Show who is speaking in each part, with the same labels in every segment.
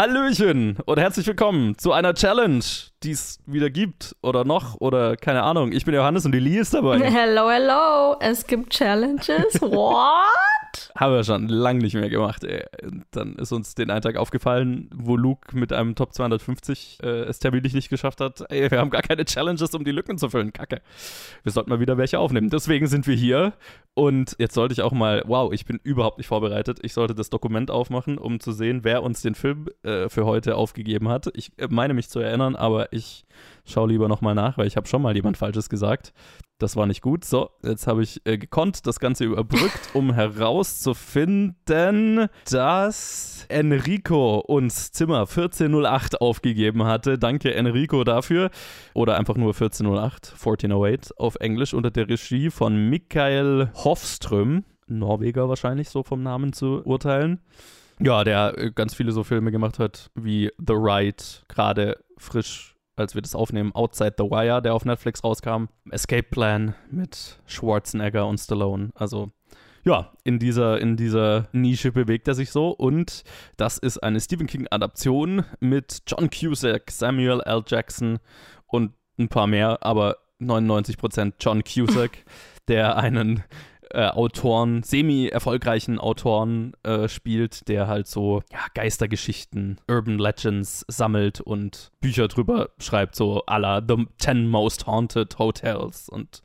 Speaker 1: Hallöchen und herzlich willkommen zu einer Challenge, die es wieder gibt oder noch oder keine Ahnung. Ich bin Johannes und die Lee ist dabei.
Speaker 2: Hello, hello. Es gibt Challenges. What?
Speaker 1: Haben wir schon lange nicht mehr gemacht, ey. Dann ist uns den einen Tag aufgefallen, wo Luke mit einem Top 250 äh, es terminlich nicht geschafft hat. Ey, wir haben gar keine Challenges, um die Lücken zu füllen. Kacke. Wir sollten mal wieder welche aufnehmen. Deswegen sind wir hier. Und jetzt sollte ich auch mal, wow, ich bin überhaupt nicht vorbereitet. Ich sollte das Dokument aufmachen, um zu sehen, wer uns den Film äh, für heute aufgegeben hat. Ich äh, meine mich zu erinnern, aber ich schaue lieber nochmal nach, weil ich habe schon mal jemand Falsches gesagt. Das war nicht gut. So, jetzt habe ich äh, gekonnt das Ganze überbrückt, um herauszufinden, dass Enrico uns Zimmer 1408 aufgegeben hatte. Danke Enrico dafür. Oder einfach nur 1408, 1408 auf Englisch unter der Regie von Michael Hofström. Norweger wahrscheinlich so vom Namen zu urteilen. Ja, der äh, ganz viele so Filme gemacht hat wie The Ride, gerade frisch als wir das aufnehmen, Outside the Wire, der auf Netflix rauskam, Escape Plan mit Schwarzenegger und Stallone. Also ja, in dieser, in dieser Nische bewegt er sich so. Und das ist eine Stephen King-Adaption mit John Cusack, Samuel L. Jackson und ein paar mehr, aber 99% John Cusack, der einen äh, Autoren, semi-erfolgreichen Autoren äh, spielt, der halt so ja, Geistergeschichten, Urban Legends sammelt und Bücher drüber schreibt, so à la The 10 Most Haunted Hotels und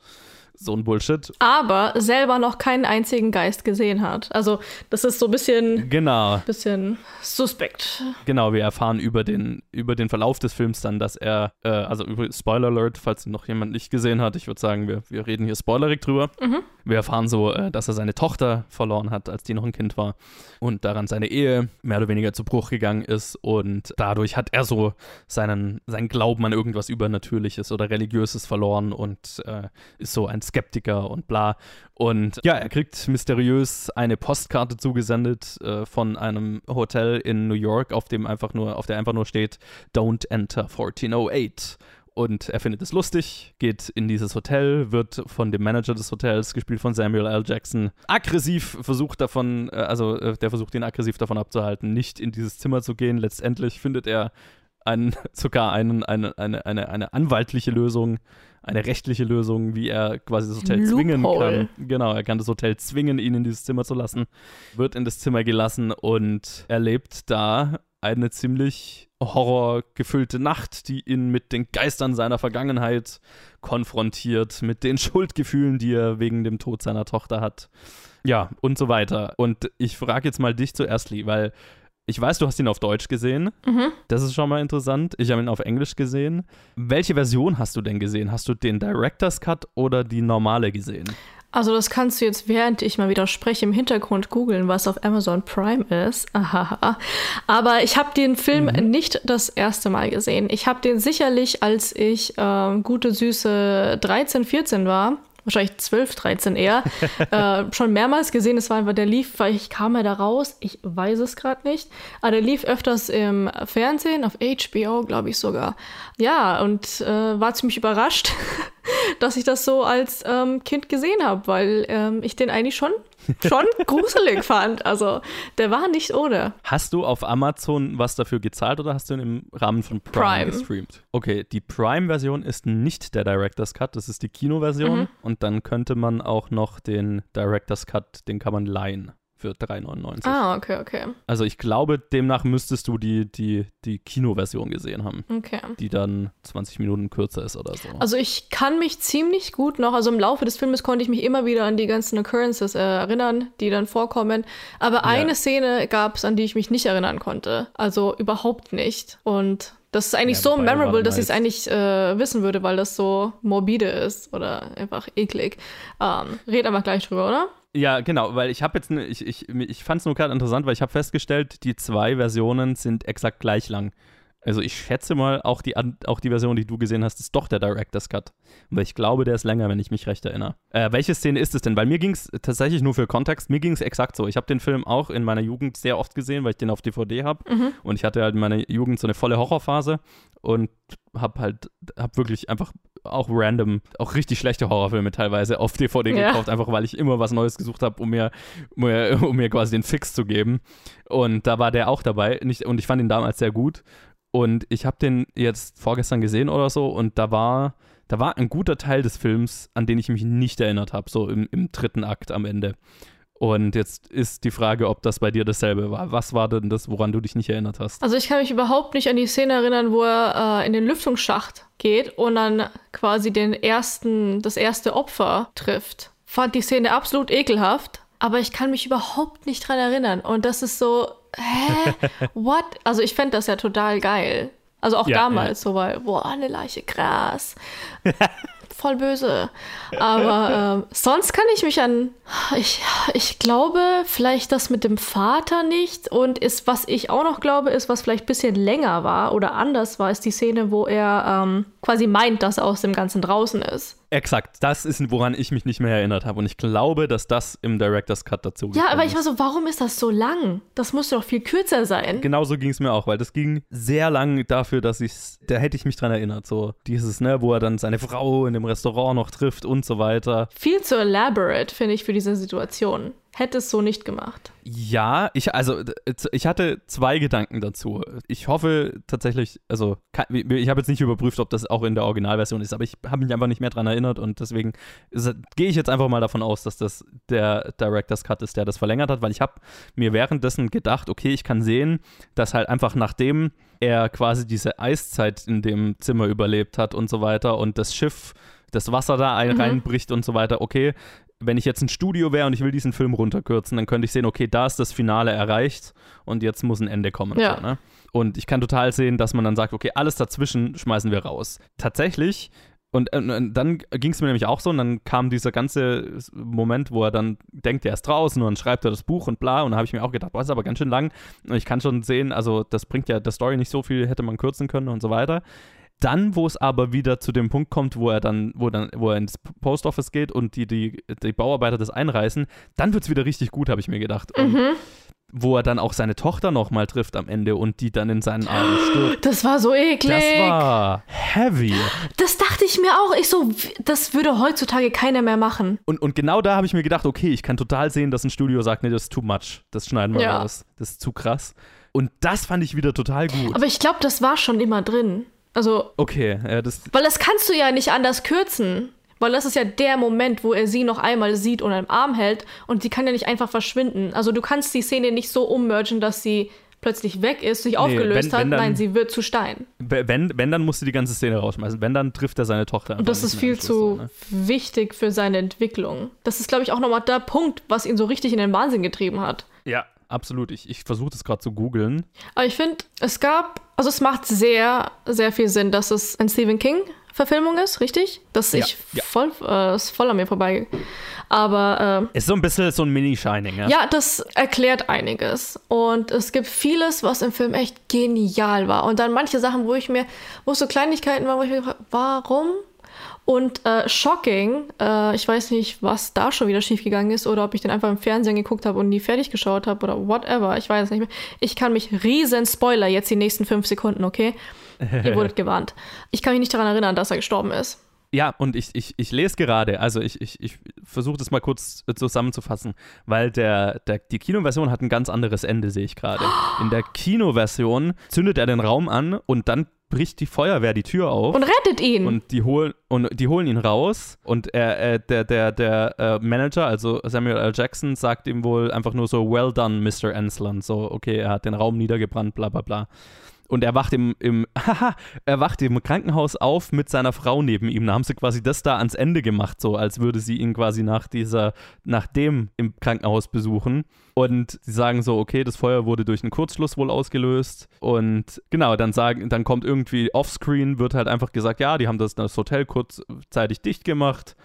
Speaker 1: so ein Bullshit.
Speaker 2: Aber selber noch keinen einzigen Geist gesehen hat. Also, das ist so ein bisschen.
Speaker 1: Genau.
Speaker 2: Bisschen suspekt.
Speaker 1: Genau, wir erfahren über den, über den Verlauf des Films dann, dass er, äh, also Spoiler Alert, falls noch jemand nicht gesehen hat, ich würde sagen, wir, wir reden hier spoilerig drüber. Mhm. Wir erfahren so, äh, dass er seine Tochter verloren hat, als die noch ein Kind war und daran seine Ehe mehr oder weniger zu Bruch gegangen ist und dadurch hat er so seinen, seinen Glauben an irgendwas Übernatürliches oder Religiöses verloren und äh, ist so ein Skeptiker und bla. Und ja, er kriegt mysteriös eine Postkarte zugesendet äh, von einem Hotel in New York, auf dem einfach nur, auf der einfach nur steht, Don't enter 1408 und er findet es lustig, geht in dieses Hotel, wird von dem Manager des Hotels, gespielt von Samuel L. Jackson, aggressiv versucht davon, äh, also äh, der versucht ihn aggressiv davon abzuhalten, nicht in dieses Zimmer zu gehen. Letztendlich findet er einen, sogar einen, eine, eine, eine, eine anwaltliche Lösung, eine rechtliche Lösung, wie er quasi das Hotel zwingen kann. Genau, er kann das Hotel zwingen, ihn in dieses Zimmer zu lassen, wird in das Zimmer gelassen und erlebt da eine ziemlich horrorgefüllte Nacht, die ihn mit den Geistern seiner Vergangenheit konfrontiert, mit den Schuldgefühlen, die er wegen dem Tod seiner Tochter hat. Ja, und so weiter. Und ich frage jetzt mal dich zuerst, Lee, weil ich weiß, du hast ihn auf Deutsch gesehen. Mhm. Das ist schon mal interessant. Ich habe ihn auf Englisch gesehen. Welche Version hast du denn gesehen? Hast du den Director's Cut oder die normale gesehen?
Speaker 2: Also das kannst du jetzt, während ich mal wieder spreche, im Hintergrund googeln, was auf Amazon Prime ist. Ahaha. Aber ich habe den Film mhm. nicht das erste Mal gesehen. Ich habe den sicherlich, als ich äh, gute, süße 13, 14 war, wahrscheinlich 12, 13 eher, äh, schon mehrmals gesehen. Es war einfach, der lief, weil ich kam ja da raus, ich weiß es gerade nicht, aber der lief öfters im Fernsehen, auf HBO, glaube ich sogar. Ja, und äh, war ziemlich überrascht, dass ich das so als ähm, Kind gesehen habe, weil ähm, ich den eigentlich schon schon gruselig fand. Also der war nicht ohne.
Speaker 1: Hast du auf Amazon was dafür gezahlt oder hast du ihn im Rahmen von Prime, Prime. gestreamt? Okay, die Prime-Version ist nicht der Director's Cut, das ist die Kinoversion. Mhm. Und dann könnte man auch noch den Director's Cut, den kann man leihen für 3,99.
Speaker 2: Ah, okay, okay.
Speaker 1: Also ich glaube, demnach müsstest du die, die, die Kinoversion gesehen haben.
Speaker 2: Okay.
Speaker 1: Die dann 20 Minuten kürzer ist oder so.
Speaker 2: Also ich kann mich ziemlich gut noch, also im Laufe des Filmes konnte ich mich immer wieder an die ganzen Occurrences äh, erinnern, die dann vorkommen. Aber ja. eine Szene gab es, an die ich mich nicht erinnern konnte. Also überhaupt nicht. Und das ist eigentlich ja, so memorable, dass ich es eigentlich äh, wissen würde, weil das so morbide ist oder einfach eklig. Ähm, red aber gleich drüber, oder?
Speaker 1: Ja, genau, weil ich habe jetzt, ne, ich, ich, ich fand es nur gerade interessant, weil ich habe festgestellt, die zwei Versionen sind exakt gleich lang. Also ich schätze mal, auch die, auch die Version, die du gesehen hast, ist doch der Director's Cut. Weil ich glaube, der ist länger, wenn ich mich recht erinnere. Äh, welche Szene ist es denn? Weil mir ging es tatsächlich nur für Kontext, mir ging es exakt so. Ich habe den Film auch in meiner Jugend sehr oft gesehen, weil ich den auf DVD habe. Mhm. Und ich hatte halt in meiner Jugend so eine volle Horrorphase und habe halt, habe wirklich einfach auch random, auch richtig schlechte Horrorfilme teilweise auf DVD ja. gekauft, einfach weil ich immer was Neues gesucht habe, um mir, um mir, quasi den Fix zu geben. Und da war der auch dabei. Nicht, und ich fand ihn damals sehr gut. Und ich habe den jetzt vorgestern gesehen oder so und da war, da war ein guter Teil des Films, an den ich mich nicht erinnert habe, so im, im dritten Akt am Ende. Und jetzt ist die Frage, ob das bei dir dasselbe war. Was war denn das, woran du dich nicht erinnert hast?
Speaker 2: Also ich kann mich überhaupt nicht an die Szene erinnern, wo er äh, in den Lüftungsschacht geht und dann quasi den ersten, das erste Opfer trifft. Fand die Szene absolut ekelhaft, aber ich kann mich überhaupt nicht dran erinnern. Und das ist so, hä? What? Also ich fände das ja total geil. Also auch ja, damals ja. so, weil, boah, eine Leiche, krass. voll böse. Aber äh, sonst kann ich mich an. Ich, ich glaube, vielleicht das mit dem Vater nicht. Und ist, was ich auch noch glaube, ist, was vielleicht ein bisschen länger war oder anders war, ist die Szene, wo er ähm, quasi meint, dass er aus dem Ganzen draußen ist.
Speaker 1: Exakt, das ist, woran ich mich nicht mehr erinnert habe. Und ich glaube, dass das im Director's Cut dazu
Speaker 2: Ja, aber ich war so, warum ist das so lang? Das musste doch viel kürzer sein.
Speaker 1: Genauso ging es mir auch, weil das ging sehr lang dafür, dass ich, da hätte ich mich dran erinnert. So dieses, ne, wo er dann seine Frau in dem Restaurant noch trifft und so weiter.
Speaker 2: Viel zu elaborate, finde ich, für diese Situation hätte es so nicht gemacht.
Speaker 1: Ja, ich, also ich hatte zwei Gedanken dazu. Ich hoffe tatsächlich, also ich habe jetzt nicht überprüft, ob das auch in der Originalversion ist, aber ich habe mich einfach nicht mehr daran erinnert und deswegen gehe ich jetzt einfach mal davon aus, dass das der Director's Cut ist, der das verlängert hat, weil ich habe mir währenddessen gedacht, okay, ich kann sehen, dass halt einfach nachdem er quasi diese Eiszeit in dem Zimmer überlebt hat und so weiter und das Schiff das Wasser da ein, mhm. reinbricht und so weiter. Okay, wenn ich jetzt ein Studio wäre und ich will diesen Film runterkürzen, dann könnte ich sehen, okay, da ist das Finale erreicht und jetzt muss ein Ende kommen.
Speaker 2: Ja.
Speaker 1: So, ne? Und ich kann total sehen, dass man dann sagt, okay, alles dazwischen schmeißen wir raus. Tatsächlich und, äh, und, dann ging es mir nämlich auch so, und dann kam dieser ganze Moment, wo er dann denkt, er ist draußen und dann schreibt er das Buch und bla. Und da habe ich mir auch gedacht, boah, ist aber ganz schön lang. Und ich kann schon sehen, also das bringt ja der Story nicht so viel, hätte man kürzen können und so weiter. Dann, wo es aber wieder zu dem Punkt kommt, wo er dann, wo dann, wo er ins Post Office geht und die, die, die Bauarbeiter das einreißen, dann wird es wieder richtig gut, habe ich mir gedacht. Und mhm. wo er dann auch seine Tochter nochmal trifft am Ende und die dann in seinen Armen stirbt.
Speaker 2: Das war so eklig.
Speaker 1: Das war heavy.
Speaker 2: Das dachte ich mir auch. Ich so, das würde heutzutage keiner mehr machen.
Speaker 1: Und, und genau da habe ich mir gedacht, okay, ich kann total sehen, dass ein Studio sagt, nee, das ist too much. Das schneiden wir ja. raus. Das ist zu krass. Und das fand ich wieder total gut.
Speaker 2: Aber ich glaube, das war schon immer drin. Also.
Speaker 1: Okay, ja, das.
Speaker 2: Weil das kannst du ja nicht anders kürzen. Weil das ist ja der Moment, wo er sie noch einmal sieht und am Arm hält und sie kann ja nicht einfach verschwinden. Also du kannst die Szene nicht so ummergen, dass sie plötzlich weg ist, sich nee, aufgelöst wenn, wenn hat. Dann, Nein, sie wird zu Stein.
Speaker 1: Wenn, wenn, dann musst du die ganze Szene rausschmeißen. Wenn, dann trifft er seine Tochter.
Speaker 2: Und das ist viel zu so, ne? wichtig für seine Entwicklung. Das ist, glaube ich, auch nochmal der Punkt, was ihn so richtig in den Wahnsinn getrieben hat.
Speaker 1: Ja, absolut. Ich, ich versuche das gerade zu googeln.
Speaker 2: Aber ich finde, es gab, also es macht sehr, sehr viel Sinn, dass es ein Stephen King Verfilmung ist, richtig? Das ja, ich ja. voll, äh, ist voll an mir vorbei. Aber
Speaker 1: äh, ist so ein bisschen so ein Mini-Shining, ja?
Speaker 2: Ja, das erklärt einiges. Und es gibt vieles, was im Film echt genial war. Und dann manche Sachen, wo ich mir, wo es so Kleinigkeiten waren, wo ich mir warum und äh, Shocking, äh, ich weiß nicht, was da schon wieder schiefgegangen ist oder ob ich den einfach im Fernsehen geguckt habe und nie fertig geschaut habe oder whatever. Ich weiß es nicht mehr. Ich kann mich riesen Spoiler jetzt die nächsten fünf Sekunden, okay? Ihr wurdet gewarnt. Ich kann mich nicht daran erinnern, dass er gestorben ist.
Speaker 1: Ja, und ich, ich, ich lese gerade, also ich, ich, ich versuche das mal kurz zusammenzufassen, weil der, der, die Kinoversion hat ein ganz anderes Ende, sehe ich gerade. In der Kinoversion zündet er den Raum an und dann bricht die Feuerwehr die Tür auf.
Speaker 2: Und rettet ihn.
Speaker 1: Und die, hol und die holen ihn raus. Und er, äh, der, der, der äh, Manager, also Samuel L. Jackson, sagt ihm wohl einfach nur so, well done, Mr. Ensland. So, okay, er hat den Raum niedergebrannt, bla bla bla. Und er wacht im, im, haha, er wacht im Krankenhaus auf mit seiner Frau neben ihm. Da haben sie quasi das da ans Ende gemacht, so als würde sie ihn quasi nach dieser, nach dem im Krankenhaus besuchen. Und sie sagen so, okay, das Feuer wurde durch einen Kurzschluss wohl ausgelöst. Und genau, dann sagen, dann kommt irgendwie offscreen, wird halt einfach gesagt, ja, die haben das, das Hotel kurzzeitig dicht gemacht.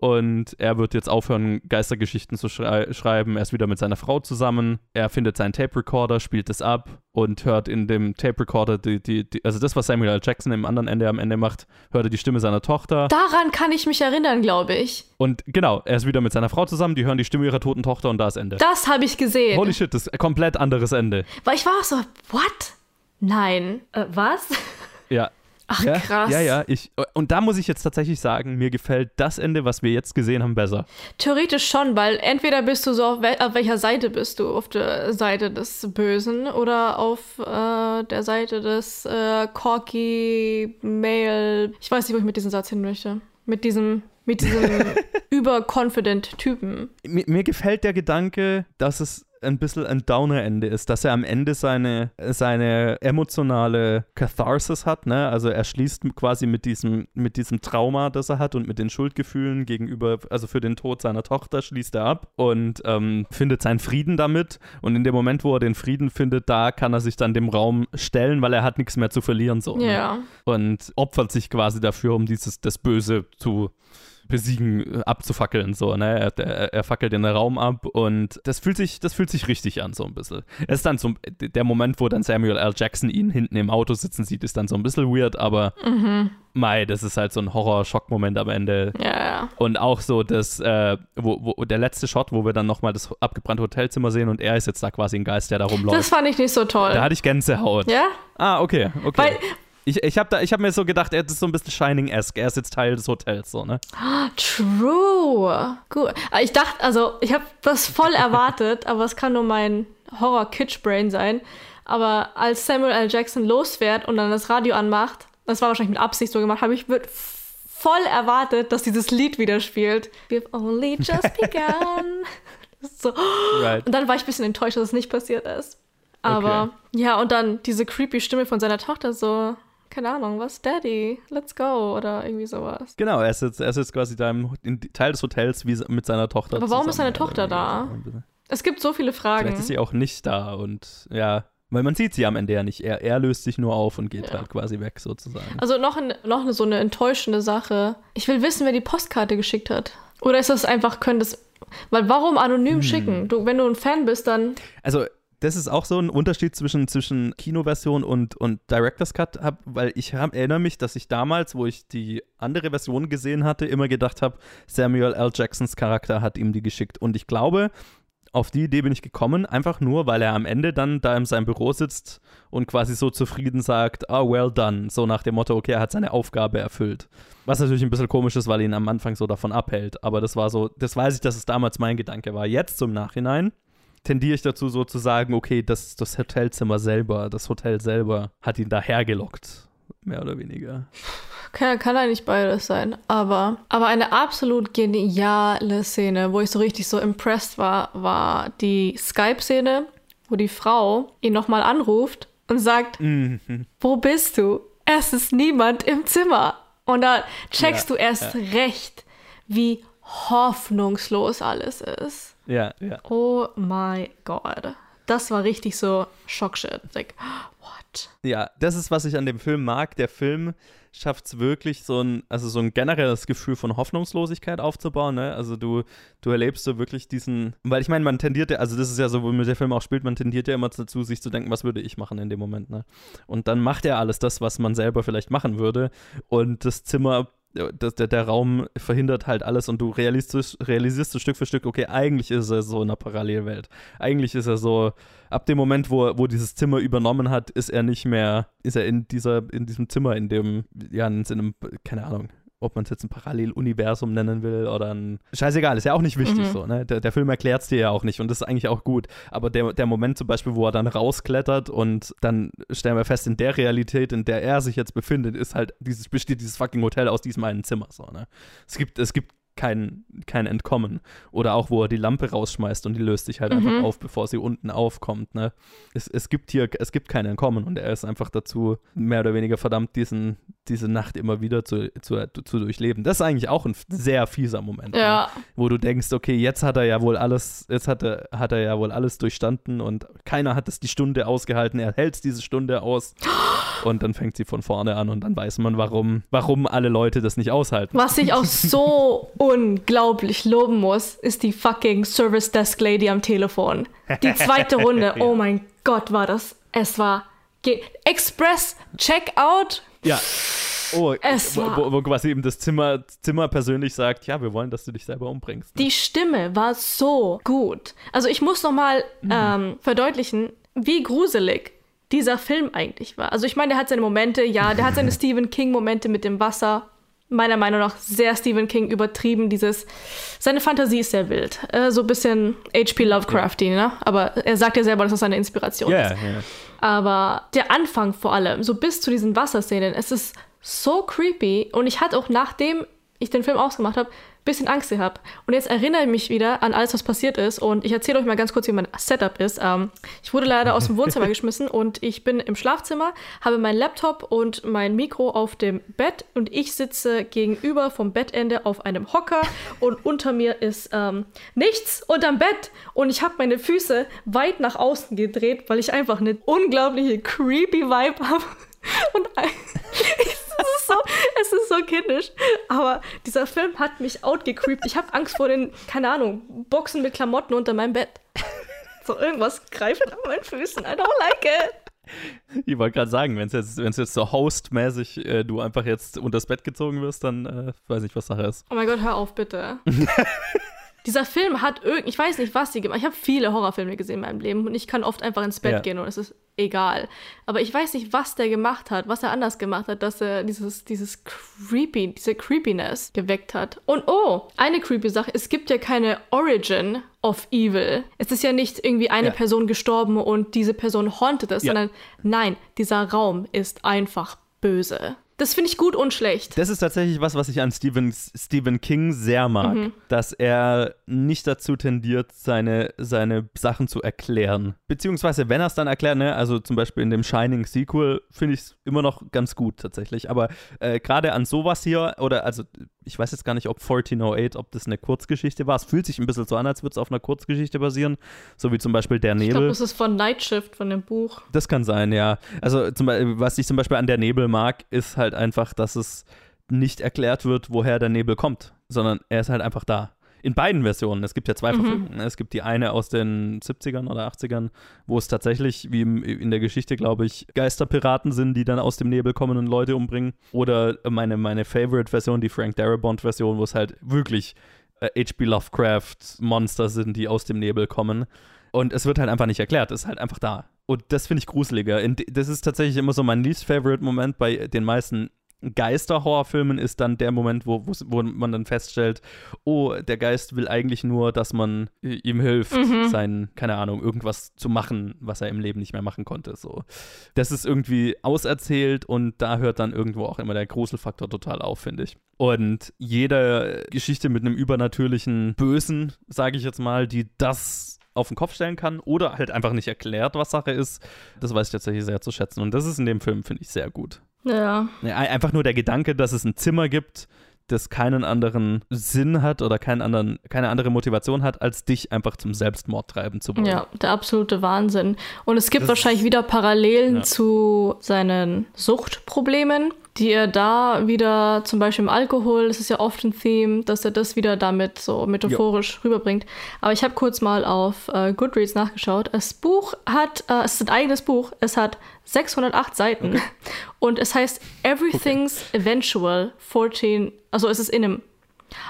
Speaker 1: Und er wird jetzt aufhören, Geistergeschichten zu schrei schreiben. Er ist wieder mit seiner Frau zusammen. Er findet seinen Tape Recorder, spielt es ab und hört in dem Tape Recorder die, die, die, also das, was Samuel L. Jackson im anderen Ende am Ende macht, hört er die Stimme seiner Tochter.
Speaker 2: Daran kann ich mich erinnern, glaube ich.
Speaker 1: Und genau, er ist wieder mit seiner Frau zusammen, die hören die Stimme ihrer toten Tochter und da ist Ende.
Speaker 2: Das habe ich gesehen.
Speaker 1: Holy shit, das ist ein komplett anderes Ende.
Speaker 2: Weil ich war auch so, what? Nein. Äh, was?
Speaker 1: Ja,
Speaker 2: Ach,
Speaker 1: ja,
Speaker 2: krass.
Speaker 1: Ja, ja. Ich, und da muss ich jetzt tatsächlich sagen, mir gefällt das Ende, was wir jetzt gesehen haben, besser.
Speaker 2: Theoretisch schon, weil entweder bist du so, auf, wel auf welcher Seite bist du? Auf der Seite des Bösen oder auf äh, der Seite des äh, Corky Male. Ich weiß nicht, wo ich mit diesem Satz hin möchte. Mit diesem, mit diesem überconfident Typen.
Speaker 1: Mir, mir gefällt der Gedanke, dass es ein bisschen ein Downer-Ende ist, dass er am Ende seine, seine emotionale Katharsis hat, ne? Also er schließt quasi mit diesem, mit diesem Trauma, das er hat und mit den Schuldgefühlen gegenüber, also für den Tod seiner Tochter schließt er ab und ähm, findet seinen Frieden damit. Und in dem Moment, wo er den Frieden findet, da kann er sich dann dem Raum stellen, weil er hat nichts mehr zu verlieren. So,
Speaker 2: Ja.
Speaker 1: ne? Und opfert sich quasi dafür, um dieses, das Böse zu besiegen, äh, abzufackeln, so, ne? Er, er, fackelt den Raum ab und das fühlt sich, das fühlt sich richtig an, so ein bisschen. Es ist dann so, der Moment, wo dann Samuel L. Jackson ihn hinten im Auto sitzen sieht, ist dann so ein bisschen weird, aber
Speaker 2: Mhm.
Speaker 1: mei, das ist halt so ein Horror-Schock-Moment am Ende.
Speaker 2: Ja, ja.
Speaker 1: Und auch so das, äh, wo, wo, der letzte Shot, wo wir dann nochmal das abgebrannte Hotelzimmer sehen und er ist jetzt da quasi ein Geist, der da
Speaker 2: Das
Speaker 1: rumläuft.
Speaker 2: fand ich nicht so toll.
Speaker 1: Da hatte ich Gänsehaut.
Speaker 2: ja?
Speaker 1: Ah, okay, okay.
Speaker 2: Weil,
Speaker 1: ich ich habe hab mir so gedacht, er ist so ein bisschen Shining-esque. Er ist jetzt Teil des Hotels, so, ne?
Speaker 2: True. Gut. Aber Ich dachte, also, ich habe das voll erwartet, aber es kann nur mein Horror-Kitsch-Brain sein. Aber als Samuel L. Jackson losfährt und dann das Radio anmacht, das war wahrscheinlich mit Absicht so gemacht, habe ich wird voll erwartet, dass dieses Lied wieder spielt. We've only just begun. So.
Speaker 1: Right.
Speaker 2: Und dann war ich ein bisschen enttäuscht, dass es nicht passiert ist. Aber ja, und dann diese creepy Stimme von seiner Tochter so, keine Ahnung, was, Daddy, let's go oder irgendwie sowas.
Speaker 1: Genau, er ist jetzt, er ist jetzt quasi da im, in, Teil des Hotels wie mit seiner Tochter.
Speaker 2: Aber warum ist
Speaker 1: zusammen,
Speaker 2: seine Tochter
Speaker 1: weniger.
Speaker 2: Es gibt so viele Fragen.
Speaker 1: Vielleicht ist sie auch nicht da und ja, weil man sieht sie am Ende ja nicht. Er, er löst sich nur auf und geht
Speaker 2: Ja.
Speaker 1: halt quasi weg sozusagen.
Speaker 2: Also noch, ein, noch eine, so eine enttäuschende Sache. Ich will wissen, wer die Postkarte geschickt hat. Oder ist das einfach, können das. Weil warum anonym
Speaker 1: Hm.
Speaker 2: schicken? Du, wenn du ein Fan bist, dann.
Speaker 1: Also das ist auch so ein Unterschied zwischen, zwischen Kinoversion und, und Director's Cut, hab, weil ich hab, erinnere mich, dass ich damals, wo ich die andere Version gesehen hatte, immer gedacht habe, Samuel L. Jacksons Charakter hat ihm die geschickt. Und ich glaube, auf die Idee bin ich gekommen, einfach nur, weil er am Ende dann da in seinem Büro sitzt und quasi so zufrieden sagt, ah, well done, so nach dem Motto, okay, er hat seine Aufgabe erfüllt. Was natürlich ein bisschen komisch ist, weil ihn am Anfang so davon abhält, aber das war so, das weiß ich, dass es damals mein Gedanke war. Jetzt zum Nachhinein tendiere ich dazu so zu sagen, okay, das, das Hotelzimmer selber, das Hotel selber hat ihn da hergelockt, mehr oder weniger.
Speaker 2: Kann, kann eigentlich beides sein. Aber, aber eine absolut geniale Szene, wo ich so richtig so impressed war, war die Skype-Szene, wo die Frau ihn nochmal anruft und sagt,
Speaker 1: Mhm.
Speaker 2: wo bist du? Es ist niemand im Zimmer. Und da checkst
Speaker 1: Ja,
Speaker 2: du erst recht, wie hoffnungslos alles ist.
Speaker 1: Ja, ja.
Speaker 2: Oh my God. Das war richtig so Schockshit. Like, what?
Speaker 1: Ja, das ist, was ich an dem Film mag. Der Film schafft es wirklich, so ein, also so ein generelles Gefühl von Hoffnungslosigkeit aufzubauen. Ne? Also du, du erlebst so wirklich diesen, weil ich meine, man tendiert ja, also das ist ja so, womit der Film auch spielt, man tendiert ja immer dazu, sich zu denken, was würde ich machen in dem Moment. Ne? Und dann macht er alles das, was man selber vielleicht machen würde. Und das Zimmer das, der, der Raum verhindert halt alles und du realisierst, realisierst so Stück für Stück, okay, eigentlich ist er so in einer Parallelwelt. Eigentlich ist er so, ab dem Moment, wo, wo dieses Zimmer übernommen hat, ist er nicht mehr, ist er in dieser, in diesem Zimmer, in dem, ja, in einem, keine Ahnung, ob man es jetzt ein Paralleluniversum nennen will oder ein. Scheißegal, ist ja auch nicht wichtig
Speaker 2: Mhm.
Speaker 1: so, ne? Der, der Film erklärt es dir ja auch nicht und das ist eigentlich auch gut. Aber der, der Moment zum Beispiel, wo er dann rausklettert und dann stellen wir fest, in der Realität, in der er sich jetzt befindet, ist halt dieses, besteht dieses fucking Hotel aus diesem einen Zimmer so, ne? Es gibt, es gibt kein, kein Entkommen. Oder auch, wo er die Lampe rausschmeißt und die löst sich halt einfach
Speaker 2: Mhm.
Speaker 1: auf, bevor sie unten aufkommt. Ne? Es, es gibt hier, es gibt kein Entkommen und er ist einfach dazu mehr oder weniger verdammt, diesen, diese Nacht immer wieder zu, zu, zu durchleben. Das ist eigentlich auch ein sehr fieser Moment.
Speaker 2: Ja.
Speaker 1: Ne? Wo du denkst, okay, jetzt hat er ja wohl alles, jetzt hat er, hat er ja wohl alles durchstanden und keiner hat es die Stunde ausgehalten. Er hält es diese Stunde aus. Und dann fängt sie von vorne an und dann weiß man, warum, warum alle Leute das nicht aushalten.
Speaker 2: Was ich auch so unglaublich loben muss, ist die fucking Service Desk Lady am Telefon. Die zweite Runde, oh mein Gott, war das. Es war Express Checkout.
Speaker 1: Ja. Oh,
Speaker 2: Es
Speaker 1: wo, wo, wo quasi eben das Zimmer, Zimmer persönlich sagt, ja, wir wollen, dass du dich selber umbringst.
Speaker 2: Die Stimme war so gut. Also ich muss noch mal ähm, verdeutlichen, wie gruselig dieser Film eigentlich war. Also ich meine, der hat seine Momente, ja, der hat seine Stephen King-Momente mit dem Wasser. Meiner Meinung nach sehr Stephen King übertrieben. Dieses, seine Fantasie ist sehr wild. Äh, so ein bisschen H.P. Lovecrafty, ne? Aber er sagt ja selber, dass das seine Inspiration
Speaker 1: Ja,
Speaker 2: ist.
Speaker 1: ja.
Speaker 2: Aber der Anfang vor allem, so bis zu diesen Wasserszenen, es ist so creepy. Und ich hatte auch nachdem ich den Film ausgemacht habe, bisschen Angst gehabt. Und jetzt erinnere ich mich wieder an alles, was passiert ist. Und ich erzähle euch mal ganz kurz, wie mein Setup ist. Ähm, ich wurde leider aus dem Wohnzimmer geschmissen und ich bin im Schlafzimmer, habe meinen Laptop und mein Mikro auf dem Bett und ich sitze gegenüber vom Bettende auf einem Hocker und unter mir ist ähm, nichts unterm Bett und ich habe meine Füße weit nach außen gedreht, weil ich einfach eine unglaubliche creepy Vibe habe. Und ein- es ist so, es ist so kindisch. Aber dieser Film hat mich outgecreept. Ich habe Angst vor den, keine Ahnung, Boxen mit Klamotten unter meinem Bett. So irgendwas greift an meinen Füßen. I don't like it.
Speaker 1: Ich wollte gerade sagen, wenn es jetzt, wenn's jetzt so hostmäßig äh, du einfach jetzt unters Bett gezogen wirst, dann äh, weiß ich, was Sache ist.
Speaker 2: Oh mein Gott, hör auf, bitte. Dieser Film hat irgend, ich weiß nicht, was sie gemacht. Ich habe viele Horrorfilme gesehen in meinem Leben und ich kann oft einfach ins Bett
Speaker 1: Ja.
Speaker 2: gehen und es ist egal. Aber ich weiß nicht, was der gemacht hat, was er anders gemacht hat, dass er dieses, dieses creepy, diese Creepiness geweckt hat. Und oh, eine creepy Sache, es gibt ja keine Origin of Evil. Es ist ja nicht irgendwie eine
Speaker 1: Ja.
Speaker 2: Person gestorben und diese Person hauntet es,
Speaker 1: Ja.
Speaker 2: sondern nein, dieser Raum ist einfach böse. Das finde ich gut und schlecht.
Speaker 1: Das ist tatsächlich was, was ich an Stephen, Stephen King sehr mag,
Speaker 2: Mhm.
Speaker 1: dass er nicht dazu tendiert, seine, seine Sachen zu erklären. Beziehungsweise, wenn er es dann erklärt, ne, also zum Beispiel in dem Shining Sequel, finde ich es immer noch ganz gut tatsächlich. Aber äh, gerade an sowas hier, oder also ich weiß jetzt gar nicht, ob 1408, ob das eine Kurzgeschichte war. Es fühlt sich ein bisschen so an, als würde es auf einer Kurzgeschichte basieren, so wie zum Beispiel Der
Speaker 2: Ich glaube,
Speaker 1: Nebel.
Speaker 2: das ist von Night Shift, von dem Buch.
Speaker 1: Das kann sein, ja. Also zum Beispiel, was ich zum Beispiel an der Nebel mag, ist halt einfach, dass es nicht erklärt wird, woher der Nebel kommt, sondern er ist halt einfach da. In beiden Versionen. Es gibt ja zwei
Speaker 2: Mhm.
Speaker 1: Verfilmungen. ne? Es gibt die eine aus den 70ern oder 80ern, wo es tatsächlich, wie im, in der Geschichte, glaube ich, Geisterpiraten sind, die dann aus dem Nebel kommen und Leute umbringen. Oder meine, meine Favorite-Version, die Frank Darabont-Version, wo es halt wirklich äh, H.P. Lovecraft-Monster sind, die aus dem Nebel kommen. Und es wird halt einfach nicht erklärt, es ist halt einfach da. Und das finde ich gruseliger. Das ist tatsächlich immer so mein least favorite Moment bei den meisten Geister-Horrorfilmen ist dann der Moment, wo, wo man dann feststellt, oh, der Geist will eigentlich nur, dass man ihm hilft,
Speaker 2: Mhm.
Speaker 1: sein, keine Ahnung, irgendwas zu machen, was er im Leben nicht mehr machen konnte. So. Das ist irgendwie auserzählt und da hört dann irgendwo auch immer der Gruselfaktor total auf, finde ich. Und jede Geschichte mit einem übernatürlichen Bösen, sage ich jetzt mal, die das auf den Kopf stellen kann oder halt einfach nicht erklärt, was Sache ist, das weiß ich tatsächlich sehr zu schätzen. Und das ist in dem Film, finde ich, sehr gut.
Speaker 2: Ja.
Speaker 1: Ein- Einfach nur der Gedanke, dass es ein Zimmer gibt, das keinen anderen Sinn hat oder keinen anderen, keine andere Motivation hat, als dich einfach zum Selbstmord treiben zu wollen.
Speaker 2: Ja, der absolute Wahnsinn. Und es gibt
Speaker 1: Das
Speaker 2: wahrscheinlich wieder Parallelen
Speaker 1: Ja.
Speaker 2: zu seinen Suchtproblemen, die er da wieder, zum Beispiel im Alkohol, das ist ja oft ein Theme, dass er das wieder damit so metaphorisch rüberbringt. Aber ich habe kurz mal auf äh, Goodreads nachgeschaut. Das Buch hat, äh, es ist ein eigenes Buch, es hat 608 Seiten und es heißt Everything's Eventual 14, also es ist in einem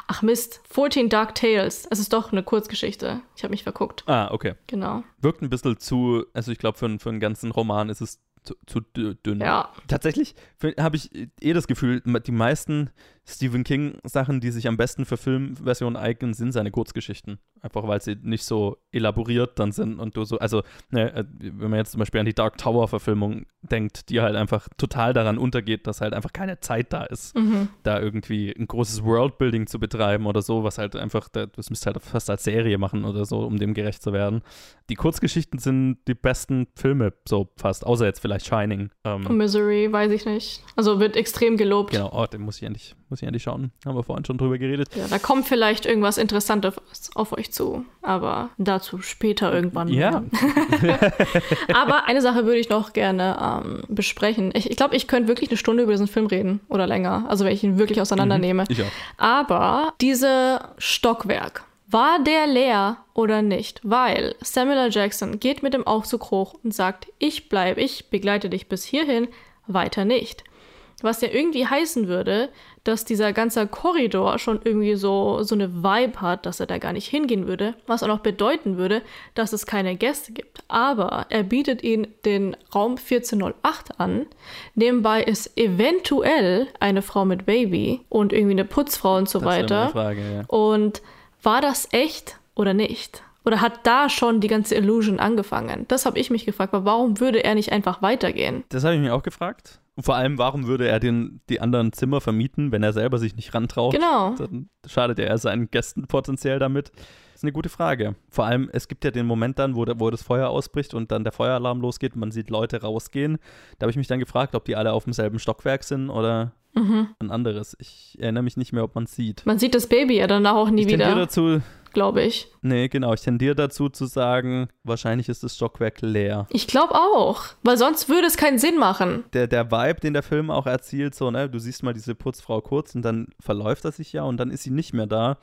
Speaker 2: Ach Mist, 14 Dark Tales. Es ist doch eine Kurzgeschichte. Ich habe mich verguckt.
Speaker 1: Ah, okay.
Speaker 2: Genau.
Speaker 1: Wirkt ein bisschen zu, also ich glaube, für, für einen ganzen Roman ist es zu, zu dü- dünn.
Speaker 2: Ja.
Speaker 1: Tatsächlich habe ich eh das Gefühl, die meisten Stephen King-Sachen, die sich am besten für Filmversionen eignen, sind seine Kurzgeschichten. Einfach weil sie nicht so elaboriert dann sind und du so, also, ne, äh, wenn man jetzt zum Beispiel an die Dark Tower-Verfilmung denkt, die halt einfach total daran untergeht, dass halt einfach keine Zeit da ist,
Speaker 2: Mhm.
Speaker 1: da irgendwie ein großes Worldbuilding zu betreiben oder so, was halt einfach, das müsst ihr halt fast als Serie machen oder so, um dem gerecht zu werden. Die Kurzgeschichten sind die besten Filme, so fast, außer jetzt vielleicht Shining. Ähm,
Speaker 2: Misery, weiß ich nicht. Also wird extrem gelobt.
Speaker 1: genau, oh, den muss ich endlich, muss ich endlich schauen. Haben wir vorhin schon drüber geredet.
Speaker 2: Ja, da kommt vielleicht irgendwas Interessantes auf euch zu, aber dazu später irgendwann.
Speaker 1: Ja.
Speaker 2: aber eine Sache würde ich noch gerne ähm, besprechen. Ich, ich glaube, ich könnte wirklich eine Stunde über diesen Film reden oder länger, also wenn ich ihn wirklich auseinandernehme.
Speaker 1: Ich auch.
Speaker 2: Aber diese Stockwerk, war der leer oder nicht? Weil Samuel L. Jackson geht mit dem Aufzug hoch und sagt, ich bleibe, ich begleite dich bis hierhin, weiter nicht. Was ja irgendwie heißen würde, dass dieser ganze Korridor schon irgendwie so, so eine Vibe hat, dass er da gar nicht hingehen würde. Was auch noch bedeuten würde, dass es keine Gäste gibt. Aber er bietet ihnen den Raum 1408 an. Nebenbei ist eventuell eine Frau mit Baby und irgendwie eine Putzfrau und so
Speaker 1: Das
Speaker 2: weiter.
Speaker 1: meine Frage, ja.
Speaker 2: Und war das echt oder nicht? Oder hat da schon die ganze Illusion angefangen? Das habe ich mich gefragt. Warum würde er nicht einfach weitergehen?
Speaker 1: Das habe ich mich auch gefragt. Und vor allem, warum würde er den, die anderen Zimmer vermieten, wenn er selber sich nicht rantraut?
Speaker 2: Genau.
Speaker 1: Dann schadet er seinen Gästen potenziell damit. Das ist eine gute Frage. Vor allem, es gibt ja den Moment dann, wo, wo das Feuer ausbricht und dann der Feueralarm losgeht und man sieht Leute rausgehen. Da habe ich mich dann gefragt, ob die alle auf demselben Stockwerk sind oder
Speaker 2: Mhm.
Speaker 1: ein anderes. Ich erinnere mich nicht mehr, ob man es sieht.
Speaker 2: Man sieht das Baby ja danach auch nie
Speaker 1: Ich tendiere
Speaker 2: wieder,
Speaker 1: dazu,
Speaker 2: glaube ich.
Speaker 1: nee, genau, ich tendiere dazu zu sagen, wahrscheinlich ist das Stockwerk leer.
Speaker 2: Ich glaube auch. Weil sonst würde es keinen Sinn machen.
Speaker 1: der, der Vibe, den der Film auch erzielt, so, ne, du siehst mal diese Putzfrau kurz und dann verläuft er sich ja und dann ist sie nicht mehr da.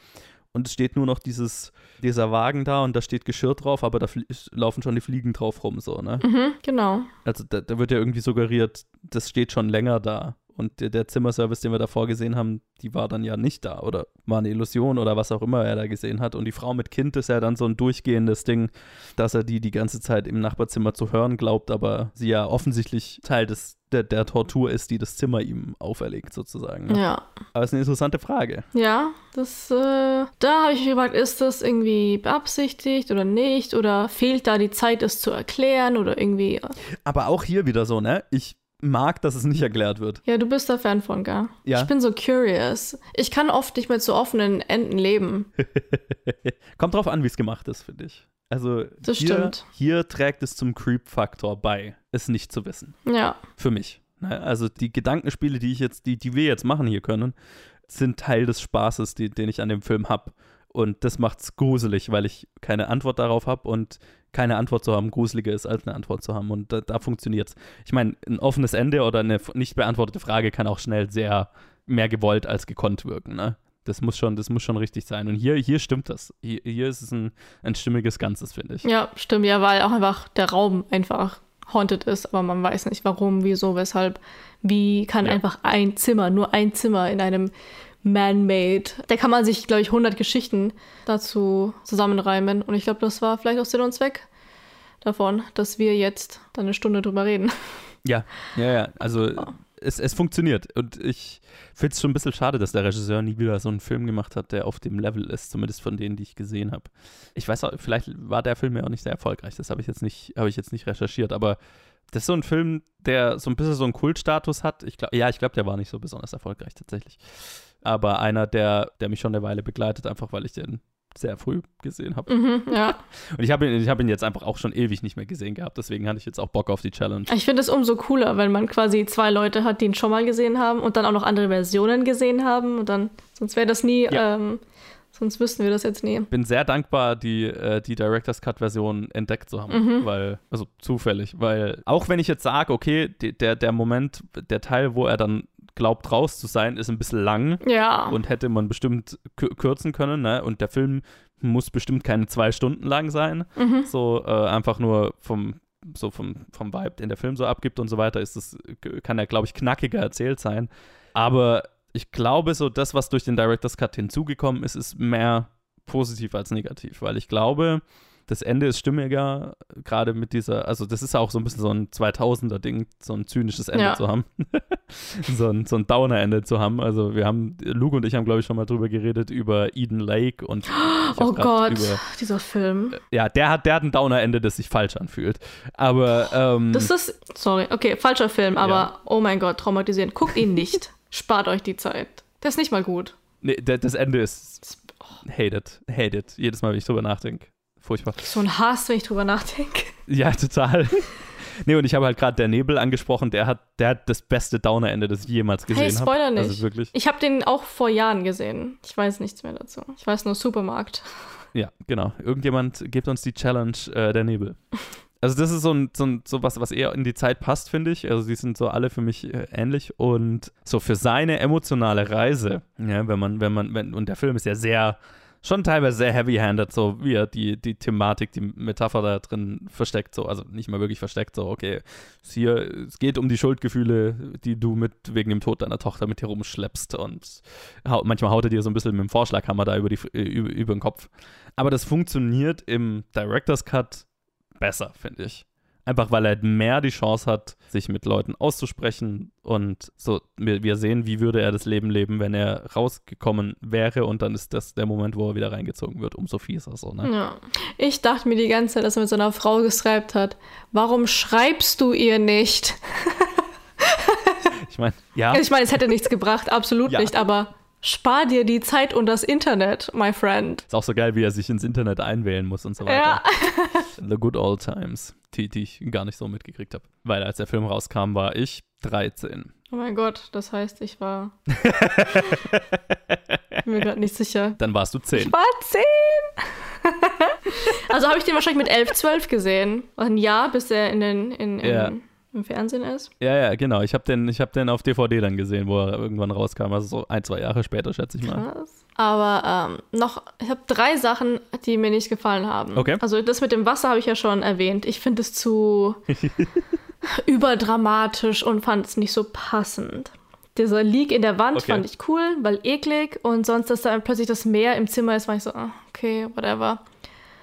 Speaker 1: Und es steht nur noch dieses, dieser Wagen da und da steht Geschirr drauf, aber da laufen schon die Fliegen drauf rum, so, ne?
Speaker 2: Mhm, genau.
Speaker 1: Also da, da wird ja irgendwie suggeriert, das steht schon länger da. Und der, der Zimmerservice, den wir davor gesehen haben, die war dann ja nicht da oder war eine Illusion oder was auch immer er da gesehen hat. Und die Frau mit Kind ist ja dann so ein durchgehendes Ding, dass er die die ganze Zeit im Nachbarzimmer zu hören glaubt, aber sie ja offensichtlich Teil des, der, der Tortur ist, die das Zimmer ihm auferlegt, sozusagen. Ne?
Speaker 2: Ja.
Speaker 1: Aber es ist eine interessante Frage.
Speaker 2: Ja, das, äh, da habe ich mich gefragt, ist das irgendwie beabsichtigt oder nicht? Oder fehlt da die Zeit, es zu erklären oder irgendwie.
Speaker 1: Aber auch hier wieder so, ne? Ich mag, dass es nicht erklärt wird.
Speaker 2: Ja, du bist da Fan von, gell?
Speaker 1: Ja.
Speaker 2: Ich bin so curious. Ich kann oft nicht mit so offenen Enden leben.
Speaker 1: Kommt drauf an, wie es gemacht ist, finde ich. Also hier, hier trägt es zum Creep-Faktor bei, es nicht zu wissen.
Speaker 2: Ja.
Speaker 1: Für mich. Ne? Also die Gedankenspiele, die ich jetzt, die, die wir jetzt machen hier können, sind Teil des Spaßes, die, den ich an dem Film habe. Und das macht's gruselig, weil ich keine Antwort darauf habe und keine Antwort zu haben gruseliger ist, als eine Antwort zu haben. Und da, da funktioniert's. Ich meine, ein offenes Ende oder eine nicht beantwortete Frage kann auch schnell sehr mehr gewollt als gekonnt wirken. Ne? Das muss schon, das muss schon richtig sein. Und hier, hier stimmt das. Hier, hier ist es ein, ein stimmiges Ganzes, finde ich.
Speaker 2: Ja, stimmt. Ja, weil auch einfach der Raum einfach haunted ist, aber man weiß nicht warum, wieso, weshalb. Wie kann
Speaker 1: Ja.
Speaker 2: einfach ein Zimmer, nur ein Zimmer in einem Man-Made. Da kann man sich, glaube ich, 100 Geschichten dazu zusammenreimen. Und ich glaube, das war vielleicht auch Sinn und Zweck davon, dass wir jetzt dann eine Stunde drüber reden.
Speaker 1: Ja, ja, ja. Also es, es funktioniert. Und ich finde es schon ein bisschen schade, dass der Regisseur nie wieder so einen Film gemacht hat, der auf dem Level ist, zumindest von denen, die ich gesehen habe. Ich weiß auch, vielleicht war der Film ja auch nicht sehr erfolgreich. Das habe ich jetzt nicht, ich jetzt nicht recherchiert, aber das ist so ein Film, der so ein bisschen so einen Kultstatus hat. Ich glaub, ja, ich glaube, der war nicht so besonders erfolgreich tatsächlich. Aber einer, der, der mich schon eine Weile begleitet, einfach weil ich den sehr früh gesehen habe.
Speaker 2: Mhm, ja.
Speaker 1: Und ich habe ihn, ich hab ihn jetzt einfach auch schon ewig nicht mehr gesehen gehabt, deswegen hatte ich jetzt auch Bock auf die Challenge.
Speaker 2: Ich finde es umso cooler, wenn man quasi zwei Leute hat, die ihn schon mal gesehen haben und dann auch noch andere Versionen gesehen haben. Und dann, sonst wäre das nie,
Speaker 1: Ja.
Speaker 2: ähm, sonst wüssten wir das jetzt nie.
Speaker 1: bin sehr dankbar, die, äh, die Director's Cut-Version entdeckt zu haben,
Speaker 2: Mhm.
Speaker 1: weil, also zufällig, weil auch wenn ich jetzt sage, okay, der, der Moment, der Teil, wo er dann glaubt, raus zu sein, ist ein bisschen lang
Speaker 2: Ja.
Speaker 1: und hätte man bestimmt kür- kürzen können, ne? Und der Film muss bestimmt keine zwei Stunden lang sein,
Speaker 2: Mhm.
Speaker 1: so äh, einfach nur vom so vom, vom Vibe, den der Film so abgibt und so weiter, ist das, kann er, glaube ich, knackiger erzählt sein. Aber ich glaube, so das, was durch den Director's Cut hinzugekommen ist, ist mehr positiv als negativ, weil ich glaube, Das Ende ist stimmiger, gerade mit dieser, also das ist auch so ein bisschen so ein 2000er-Ding, so ein zynisches Ende
Speaker 2: Ja.
Speaker 1: zu haben. so ein, so ein Downer-Ende zu haben. Also wir haben, Luke und ich haben, glaube ich, schon mal drüber geredet, über Eden Lake und
Speaker 2: Oh Gott,
Speaker 1: Über,
Speaker 2: dieser Film.
Speaker 1: ja, der hat, der hat ein Downer-Ende, das sich falsch anfühlt. Aber, ähm,
Speaker 2: Das ist, sorry, okay, falscher Film, aber
Speaker 1: Ja.
Speaker 2: oh mein Gott, traumatisierend. Guckt ihn nicht. Spart euch die Zeit. Der ist nicht mal gut.
Speaker 1: nee, das Ende ist hated, hated. Jedes Mal, wenn ich drüber nachdenke. Furchtbar.
Speaker 2: So ein Hass, wenn ich drüber nachdenke.
Speaker 1: Ja, total. Nee, und ich habe halt gerade der Nebel angesprochen, der hat, der hat das beste Downer-Ende, das ich jemals gesehen
Speaker 2: Hey,
Speaker 1: habe.
Speaker 2: Spoiler nicht.
Speaker 1: Also wirklich.
Speaker 2: Ich habe den auch vor Jahren gesehen. Ich weiß nichts mehr dazu. Ich weiß nur Supermarkt.
Speaker 1: Ja, genau. Irgendjemand gibt uns die Challenge äh, der Nebel. Also das ist so ein, so ein so was, was eher in die Zeit passt, finde ich. Also die sind so alle für mich äh, ähnlich und so für seine emotionale Reise, ja, wenn man, wenn man, wenn, und der Film ist ja sehr, schon teilweise sehr heavy-handed, so wie er die, die Thematik, die Metapher da drin versteckt, so, also nicht mal wirklich versteckt, so, okay, es hier, es geht um die Schuldgefühle, die du mit wegen dem Tod deiner Tochter mit dir rumschleppst und hau, manchmal haut er dir so ein bisschen mit dem Vorschlaghammer da über, die, äh, über, über den Kopf. Aber das funktioniert im Director's Cut besser, finde ich. Einfach weil er mehr die Chance hat, sich mit Leuten auszusprechen und so, wir, wir sehen, wie würde er das Leben leben, wenn er rausgekommen wäre und dann ist das der Moment, wo er wieder reingezogen wird, umso fieser so, ne?
Speaker 2: Ja. Ich dachte mir die ganze Zeit, dass er mit so einer Frau gescribt hat. Warum schreibst du ihr nicht?
Speaker 1: Ich meine, ja,
Speaker 2: ich meine, es hätte nichts gebracht, absolut
Speaker 1: Ja.
Speaker 2: nicht, aber spar dir die Zeit und das Internet, my friend.
Speaker 1: ist auch so geil, wie er sich ins Internet einwählen muss und so weiter.
Speaker 2: Ja.
Speaker 1: The Good Old Times, die, die ich gar nicht so mitgekriegt habe. Weil als der Film rauskam, war ich 13.
Speaker 2: Oh mein Gott, das heißt, ich war. Bin mir gerade nicht sicher.
Speaker 1: Dann warst du 10.
Speaker 2: Ich war zehn. also habe ich den wahrscheinlich mit 11, 12 gesehen. Ein Jahr, bis er in den, in, in,
Speaker 1: Ja.
Speaker 2: Im Fernsehen ist.
Speaker 1: Ja, ja, genau. Ich habe den, ich hab den auf DVD dann gesehen, wo er irgendwann rauskam. Also so ein, zwei Jahre später, schätze ich mal.
Speaker 2: Krass. Aber ähm, noch, ich habe drei Sachen, die mir nicht gefallen haben.
Speaker 1: Okay.
Speaker 2: Also das mit dem Wasser habe ich ja schon erwähnt. Ich finde es zu überdramatisch und fand es nicht so passend. Dieser Leak in der Wand
Speaker 1: Okay.
Speaker 2: fand ich cool, weil eklig und sonst, dass da plötzlich das Meer im Zimmer ist, war ich so, ah, okay, whatever.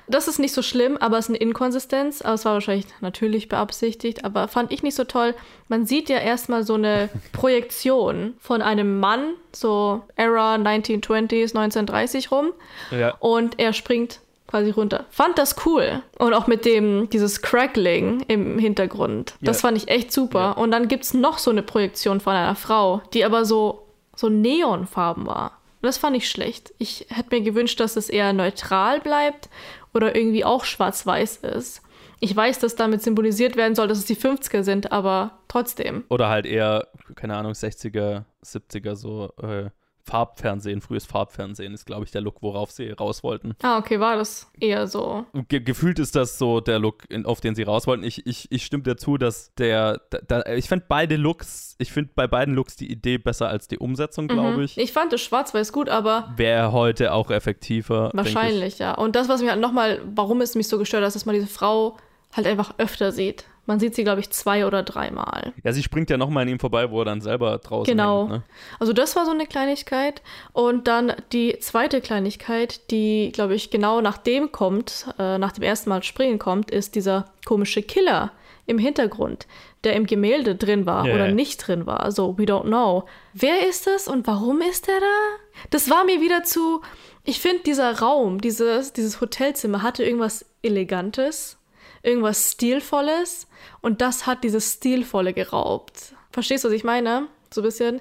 Speaker 2: Das ist nicht so schlimm, aber es ist eine Inkonsistenz. Aber es war wahrscheinlich natürlich beabsichtigt, aber fand ich nicht so toll. Man sieht ja erstmal so eine Projektion von einem Mann, so Era 1920s, 1930 rum,
Speaker 1: Ja.
Speaker 2: und er springt quasi runter. Fand das cool. Und auch mit dem, dieses Crackling im Hintergrund. Das
Speaker 1: Ja.
Speaker 2: fand ich echt super.
Speaker 1: Ja.
Speaker 2: Und dann gibt es noch so eine Projektion von einer Frau, die aber so, so neonfarben war. Und das fand ich schlecht. Ich hätte mir gewünscht, dass es eher neutral bleibt oder irgendwie auch schwarz-weiß ist. Ich weiß, dass damit symbolisiert werden soll, dass es die 50er sind, aber trotzdem.
Speaker 1: Oder halt eher, keine Ahnung, 60er, 70er, so äh, Farbfernsehen, frühes Farbfernsehen ist, glaube ich, der Look, worauf sie raus wollten.
Speaker 2: Ah, okay, war das eher so.
Speaker 1: Ge gefühlt ist das so der Look, in, auf den sie raus wollten. Ich, ich, ich stimme dir zu, dass der, da, da, ich finde beide Looks, ich finde bei beiden Looks die Idee besser als die Umsetzung, glaube ich.
Speaker 2: Ich fand das schwarz-weiß gut, aber
Speaker 1: Wäre heute auch effektiver.
Speaker 2: Wahrscheinlich, ja. Und das, was mich halt nochmal, warum es mich so gestört hat, ist, dass man diese Frau halt einfach öfter sieht. Man sieht sie, glaube ich, zwei oder dreimal.
Speaker 1: Ja, sie springt ja nochmal an ihm vorbei, wo er dann selber draußen
Speaker 2: Genau.
Speaker 1: hängt, ne?
Speaker 2: Also das war so eine Kleinigkeit. Und dann die zweite Kleinigkeit, die, glaube ich, genau nach dem kommt, äh, nach dem ersten Mal springen kommt, ist dieser komische Killer im Hintergrund, der im Gemälde drin war
Speaker 1: Ja,
Speaker 2: oder nicht drin war. Also, we don't know. Wer ist das und warum ist der da? Das war mir wieder zu. Ich finde, dieser Raum, dieses, dieses Hotelzimmer hatte irgendwas Elegantes, irgendwas Stilvolles und das hat dieses Stilvolle geraubt. Verstehst du, was ich meine? So ein bisschen.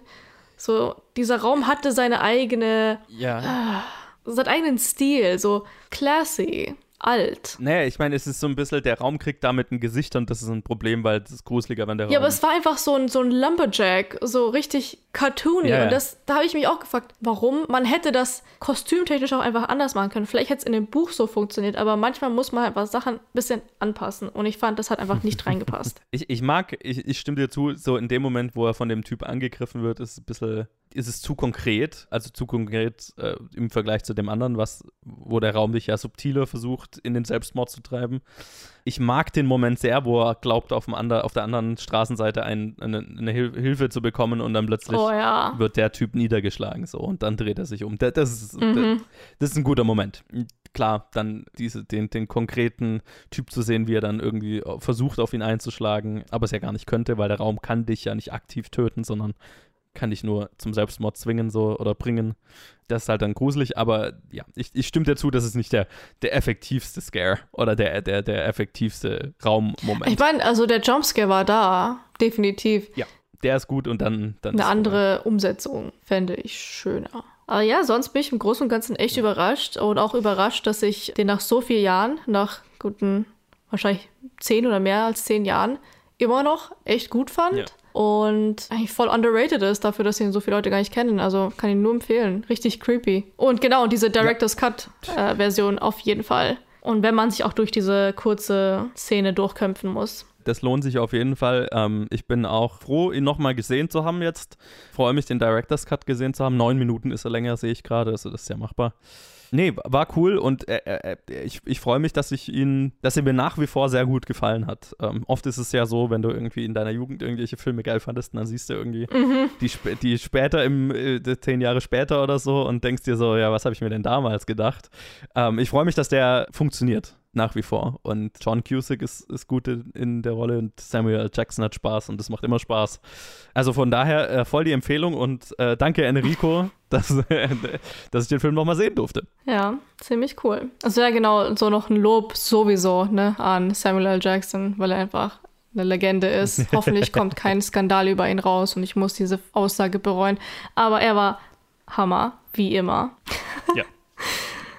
Speaker 2: So, dieser Raum hatte seine eigene,
Speaker 1: Ja.
Speaker 2: seinen eigenen Stil, so classy, alt.
Speaker 1: Naja, ich meine, es ist so ein bisschen, der Raum kriegt damit ein Gesicht und das ist ein Problem, weil es ist gruseliger, wenn der
Speaker 2: Ja,
Speaker 1: Raum.
Speaker 2: aber es war einfach so ein, so ein Lumberjack, so richtig cartoony.
Speaker 1: Ja, ja.
Speaker 2: Und das, da habe ich mich auch gefragt, warum? Man hätte das kostümtechnisch auch einfach anders machen können. Vielleicht hätte es in dem Buch so funktioniert, aber manchmal muss man einfach Sachen ein bisschen anpassen. Und ich fand, das hat einfach nicht reingepasst.
Speaker 1: ich, ich mag, ich, ich stimme dir zu, so in dem Moment, wo er von dem Typ angegriffen wird, ist es ein bisschen, ist es zu konkret, also zu konkret äh, im Vergleich zu dem anderen, was, wo der Raum dich ja subtiler versucht, in den Selbstmord zu treiben. Ich mag den Moment sehr, wo er glaubt, auf, dem ander, auf der anderen Straßenseite ein, eine, eine Hilfe zu bekommen und dann plötzlich
Speaker 2: oh, ja.
Speaker 1: wird der Typ niedergeschlagen so und dann dreht er sich um. Das, das, ist, mhm. das, das ist ein guter Moment klar, dann diese, den, den konkreten Typ zu sehen, wie er dann irgendwie versucht, auf ihn einzuschlagen, aber es ja gar nicht könnte, weil der Raum kann dich ja nicht aktiv töten, sondern kann dich nur zum Selbstmord zwingen so oder bringen. Das ist halt dann gruselig, aber ja, ich, ich stimme dir zu, das ist nicht der, der effektivste Scare oder der, der, der effektivste Raummoment.
Speaker 2: Ich meine, also der Jumpscare war da, definitiv.
Speaker 1: Ja, der ist gut und dann. dann
Speaker 2: Eine andere Umsetzung fände ich schöner. Aber ja, sonst bin ich im Großen und Ganzen echt überrascht und auch überrascht, dass ich den nach so vielen Jahren, nach guten, wahrscheinlich zehn oder mehr als zehn Jahren, immer noch echt gut fand. Ja. Und eigentlich voll underrated ist dafür, dass ihn so viele Leute gar nicht kennen. Also kann ihn nur empfehlen. Richtig creepy. Und genau, diese Director's ja. Cut-Version äh, auf jeden Fall. Und wenn man sich auch durch diese kurze Szene durchkämpfen muss.
Speaker 1: Das lohnt sich auf jeden Fall. Ähm, ich bin auch froh, ihn nochmal gesehen zu haben jetzt. Freue mich, den Director's Cut gesehen zu haben. Neun Minuten ist er länger, sehe ich gerade. Also das ist ja machbar. Nee, war cool und äh, äh, äh, ich, ich freue mich, dass ich ihn, dass er mir nach wie vor sehr gut gefallen hat. Ähm, oft ist es ja so, wenn du irgendwie in deiner Jugend irgendwelche Filme geil fandest, dann siehst du irgendwie mhm. die, die später im äh, zehn Jahre später oder so und denkst dir so, ja, was habe ich mir denn damals gedacht? Ähm, ich freue mich, dass der funktioniert nach wie vor. Und John Cusick ist, ist gut in, in, der Rolle und Samuel L. Jackson hat Spaß und das macht immer Spaß. Also von daher äh, voll die Empfehlung und äh, danke Enrico, dass, äh, dass ich den Film nochmal sehen durfte.
Speaker 2: Ja, ziemlich cool. Also ja, genau, so noch ein Lob sowieso ne, an Samuel L. Jackson, weil er einfach eine Legende ist. Hoffentlich kommt kein Skandal über ihn raus und ich muss diese Aussage bereuen. Aber er war Hammer, wie immer.
Speaker 1: Ja.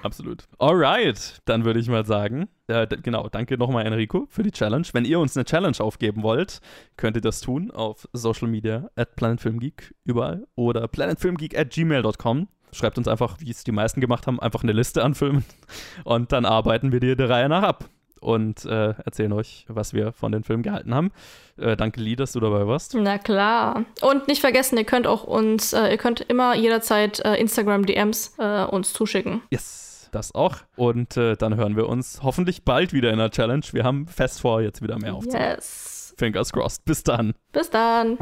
Speaker 1: Absolut. Alright, dann würde ich mal sagen, äh, genau, danke nochmal Enrico für die Challenge. Wenn ihr uns eine Challenge aufgeben wollt, könnt ihr das tun auf Social Media at planetfilmgeek überall oder planetfilmgeek at gmail.com. Schreibt uns einfach, wie es die meisten gemacht haben, einfach eine Liste anfilmen und dann arbeiten wir dir der Reihe nach ab und äh, erzählen euch, was wir von den Filmen gehalten haben. Äh, danke, Lee, dass du dabei warst.
Speaker 2: Na klar. Und nicht vergessen, ihr könnt auch uns, äh, ihr könnt immer jederzeit äh, Instagram-DMs äh, uns zuschicken.
Speaker 1: Yes das auch. Und äh, dann hören wir uns hoffentlich bald wieder in der Challenge. Wir haben fest vor, jetzt wieder mehr aufzunehmen.
Speaker 2: Yes.
Speaker 1: Fingers crossed. Bis dann.
Speaker 2: Bis dann.